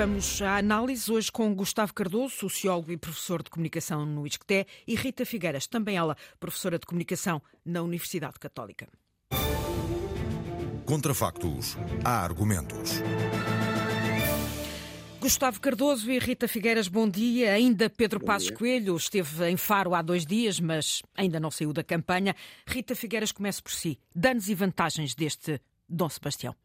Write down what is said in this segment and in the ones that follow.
Vamos à análise hoje com Gustavo Cardoso, sociólogo e professor de comunicação no ISCTE, e Rita Figueiras, também ela, professora de comunicação na Universidade Católica. Contra factos, há argumentos. Gustavo Cardoso e Rita Figueiras, bom dia. Ainda Pedro Passos Coelho esteve em Faro há dois dias, mas ainda não saiu da campanha. Rita Figueiras, comece por si. Danos e vantagens deste Dom Sebastião.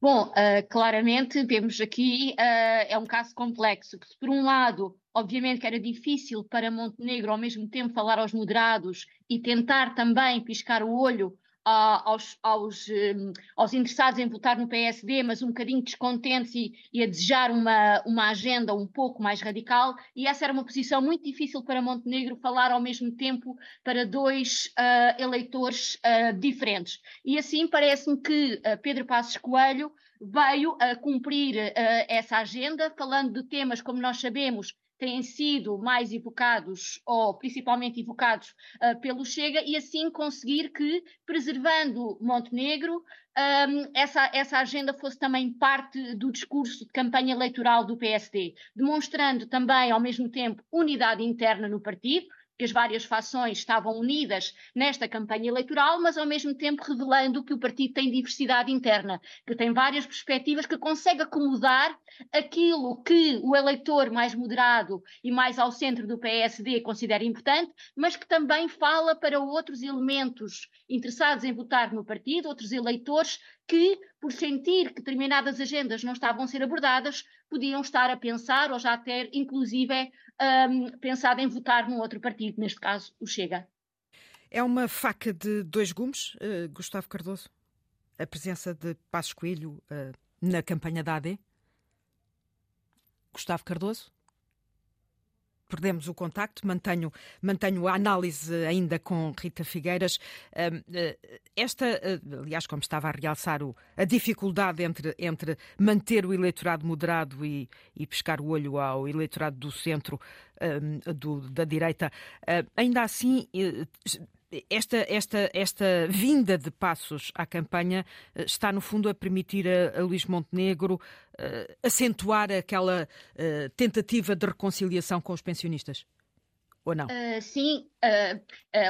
Bom, uh, claramente vemos aqui, uh, é um caso complexo, que por um lado, obviamente que era difícil para Montenegro ao mesmo tempo falar aos moderados e tentar também piscar o olho aos, aos, um, aos, interessados em votar no PSD, mas um bocadinho descontentes e, e, a desejar uma, uma agenda um pouco mais radical, e essa era uma posição muito difícil para Montenegro falar ao mesmo tempo para dois uh, eleitores uh, diferentes. E assim parece-me que uh, Pedro Passos Coelho veio a cumprir essa agenda, falando de temas, como nós sabemos, têm sido mais evocados, ou principalmente evocados uh, pelo Chega, e assim conseguir que, preservando Montenegro, um, essa, essa agenda fosse também parte do discurso de campanha eleitoral do PSD, demonstrando também, ao mesmo tempo, unidade interna no partido, que as várias fações estavam unidas nesta campanha eleitoral, mas ao mesmo tempo revelando que o partido tem diversidade interna, que tem várias perspectivas, que consegue acomodar aquilo que o eleitor mais moderado e mais ao centro do PSD considera importante, mas que também fala para outros elementos interessados em votar no partido, outros eleitores que, por sentir que determinadas agendas não estavam a ser abordadas, podiam estar a pensar ou já ter, inclusive, um, pensado em votar num outro partido, neste caso o Chega. É uma faca de dois gumes, uh, Gustavo Cardoso? A presença de Passos Coelho uh, na campanha da AD? Gustavo Cardoso? Perdemos o contacto, mantenho, mantenho a análise ainda com Rita Figueiras. Eh, esta, eh, aliás, como estava a realçar o, a dificuldade entre, entre manter o eleitorado moderado e, e pescar o olho ao eleitorado do centro, do, da direita, eh, ainda assim esta, esta, esta vinda de passos à campanha está, no fundo, a permitir a, a Luís Montenegro uh, acentuar aquela uh, tentativa de reconciliação com os pensionistas? Ou não? Uh, sim,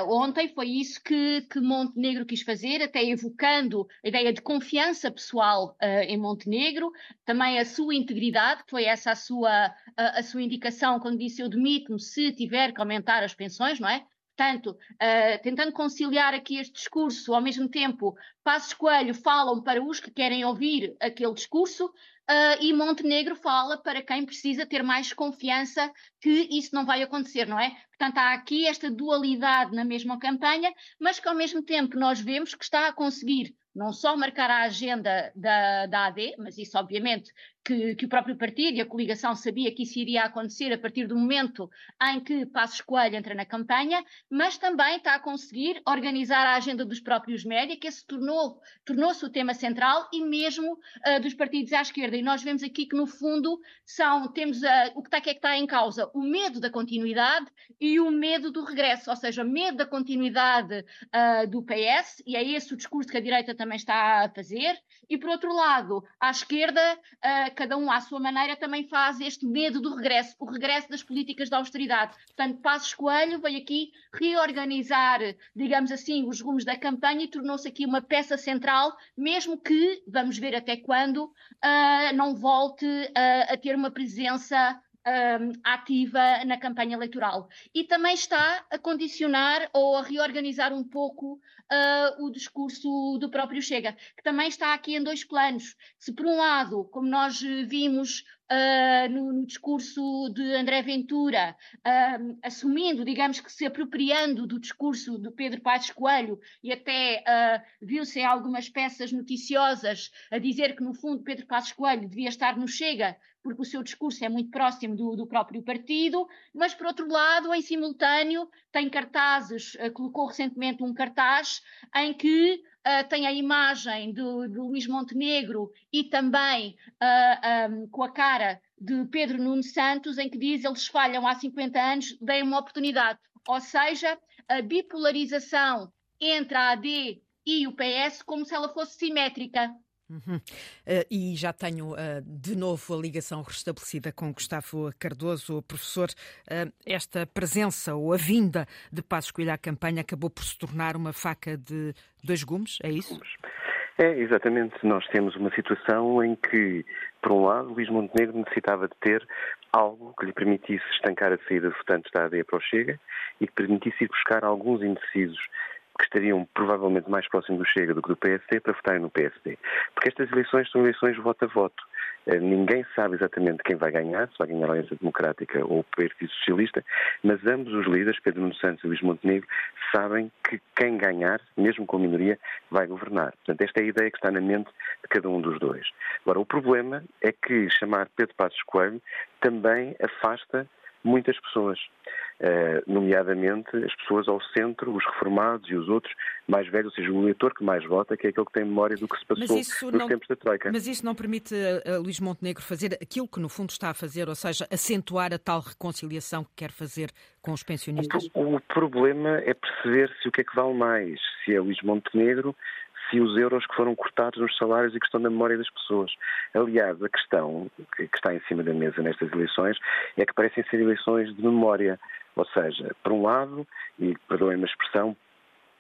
ontem foi isso que, que, Montenegro quis fazer, até evocando a ideia de confiança pessoal em Montenegro, também a sua integridade, que foi essa a sua, a, sua indicação quando disse eu demito-me se tiver que aumentar as pensões, não é? Portanto, uh, tentando conciliar aqui este discurso, ao mesmo tempo, Passos Coelho falam para os que querem ouvir aquele discurso, Uh, e Montenegro fala para quem precisa ter mais confiança que isso não vai acontecer, não é? Portanto, há aqui esta dualidade na mesma campanha, mas que ao mesmo tempo nós vemos que está a conseguir não só marcar a agenda da, da AD, mas isso obviamente que, que, o próprio partido e a coligação sabia que isso iria acontecer a partir do momento em que Passos Coelho entra na campanha, mas também está a conseguir organizar a agenda dos próprios média, que esse tornou, tornou-se o tema central e mesmo uh, dos partidos à esquerda. E nós vemos aqui que, no fundo, são, temos uh, o que está, que é que está em causa? O medo da continuidade e o medo do regresso, ou seja, medo da continuidade uh, do PS, e é esse o discurso que a direita também está a fazer, e por outro lado, à esquerda, cada um à sua maneira, também faz este medo do regresso, o regresso das políticas de austeridade. Portanto, Passos Coelho veio aqui reorganizar, digamos assim, os rumos da campanha e tornou-se aqui uma peça central, mesmo que, vamos ver até quando, uh, não volte uh, a ter uma presença um, ativa na campanha eleitoral. E também está a condicionar ou a reorganizar um pouco uh, o discurso do próprio Chega, que também está aqui em dois planos. Se, por um lado, como nós vimos Uh, no, no, discurso de André Ventura, uh, assumindo, digamos que se apropriando do discurso do Pedro Passos Coelho e até uh, viu-se algumas peças noticiosas a dizer que, no fundo, Pedro Passos Coelho devia estar no Chega porque o seu discurso é muito próximo do, do próprio partido, mas, por outro lado, em simultâneo, tem cartazes, colocou recentemente um cartaz em que Uh, tem a imagem do, do, Luís Montenegro e também uh, um, com a cara de Pedro Nuno Santos, em que diz eles falham há 50 anos, deem uma oportunidade. Ou seja, a bipolarização entre a AD e o PS como se ela fosse simétrica. Uhum. Uh, e já tenho uh, de novo a ligação restabelecida com Gustavo Cardoso, professor. Uh, esta presença ou a vinda de Passos Coelho à campanha acabou por se tornar uma faca de dois gumes, é isso? É, exatamente. Nós temos uma situação em que, por um lado, Luís Montenegro necessitava de ter algo que lhe permitisse estancar a saída de votantes da AD para o Chega e que permitisse ir buscar alguns indecisos que estariam provavelmente mais próximos do Chega do que do PSD para votarem no PSD. Porque estas eleições são eleições voto a voto. Eh, ninguém sabe exatamente quem vai ganhar, se vai ganhar a Aliança Democrática ou o Partido Socialista, mas ambos os líderes, Pedro Nuno Santos e Luís Montenegro, sabem que quem ganhar, mesmo com a minoria, vai governar. Portanto, esta é a ideia que está na mente de cada um dos dois. Agora, o problema é que chamar Pedro Passos Coelho também afasta muitas pessoas. Uh, nomeadamente as pessoas ao centro, os reformados e os outros mais velhos, ou seja, o eleitor que mais vota, que é aquele que tem memória do que se passou nos não, tempos da Troika. Mas isso não permite a, a Luís Montenegro fazer aquilo que no fundo está a fazer, ou seja, acentuar a tal reconciliação que quer fazer com os pensionistas? O, o problema é perceber se o que é que vale mais, se é Luís Montenegro se os euros que foram cortados nos salários e que estão na memória das pessoas. Aliás, a questão que está em cima da mesa nestas eleições é que parecem ser eleições de memória. Ou seja, por um lado, e perdoem-me a expressão,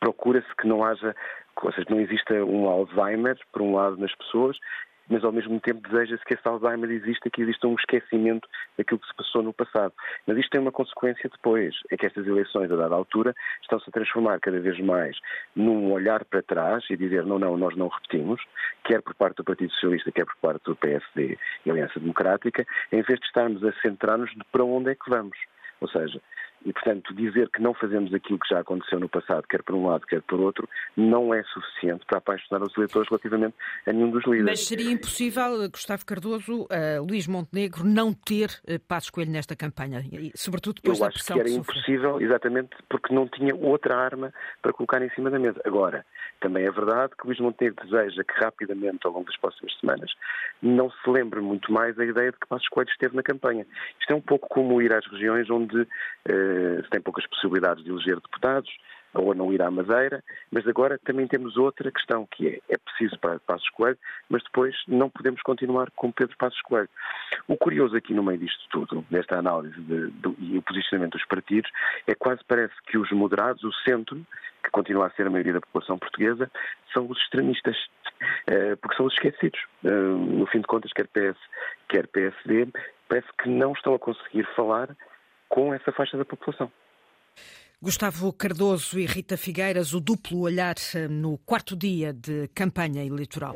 procura-se que não haja, ou seja, não exista um Alzheimer, por um lado, nas pessoas, mas ao mesmo tempo deseja-se que esse Alzheimer exista, que exista um esquecimento daquilo que se passou no passado. Mas isto tem uma consequência depois, é que estas eleições, a dada altura, estão-se a transformar cada vez mais num olhar para trás e dizer não, não, nós não repetimos, quer por parte do Partido Socialista, quer por parte do PSD e Aliança Democrática, em vez de estarmos a centrar-nos de para onde é que vamos. Ou seja, e, portanto, dizer que não fazemos aquilo que já aconteceu no passado, quer por um lado, quer por outro, não é suficiente para apaixonar os eleitores relativamente a nenhum dos líderes. Mas seria impossível, Gustavo Cardoso, uh, Luís Montenegro, não ter uh, Passos Coelho nesta campanha, e, sobretudo depois Eu da pressão Eu acho que era que impossível, exatamente porque não tinha outra arma para colocar em cima da mesa. Agora, também é verdade que Luís Montenegro deseja que rapidamente, ao longo das próximas semanas, não se lembre muito mais a ideia de que Passos Coelho esteve na campanha. Isto é um pouco como ir às regiões onde uh, se tem poucas possibilidades de eleger deputados, ou não ir à Madeira, mas agora também temos outra questão, que é, é preciso para Passos Coelho, mas depois não podemos continuar com Pedro Passos Coelho. O curioso aqui no meio disto tudo, nesta análise de, de, e o posicionamento dos partidos, é quase parece que os moderados, o centro, que continua a ser a maioria da população portuguesa, são os extremistas, eh, porque são os esquecidos. Eh, no fim de contas, quer PS, quer PSD, parece que não estão a conseguir falar com essa faixa da população. Gustavo Cardoso e Rita Figueiras, o duplo olhar eh, no quarto dia de campanha eleitoral.